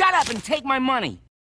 Shut up and take my money.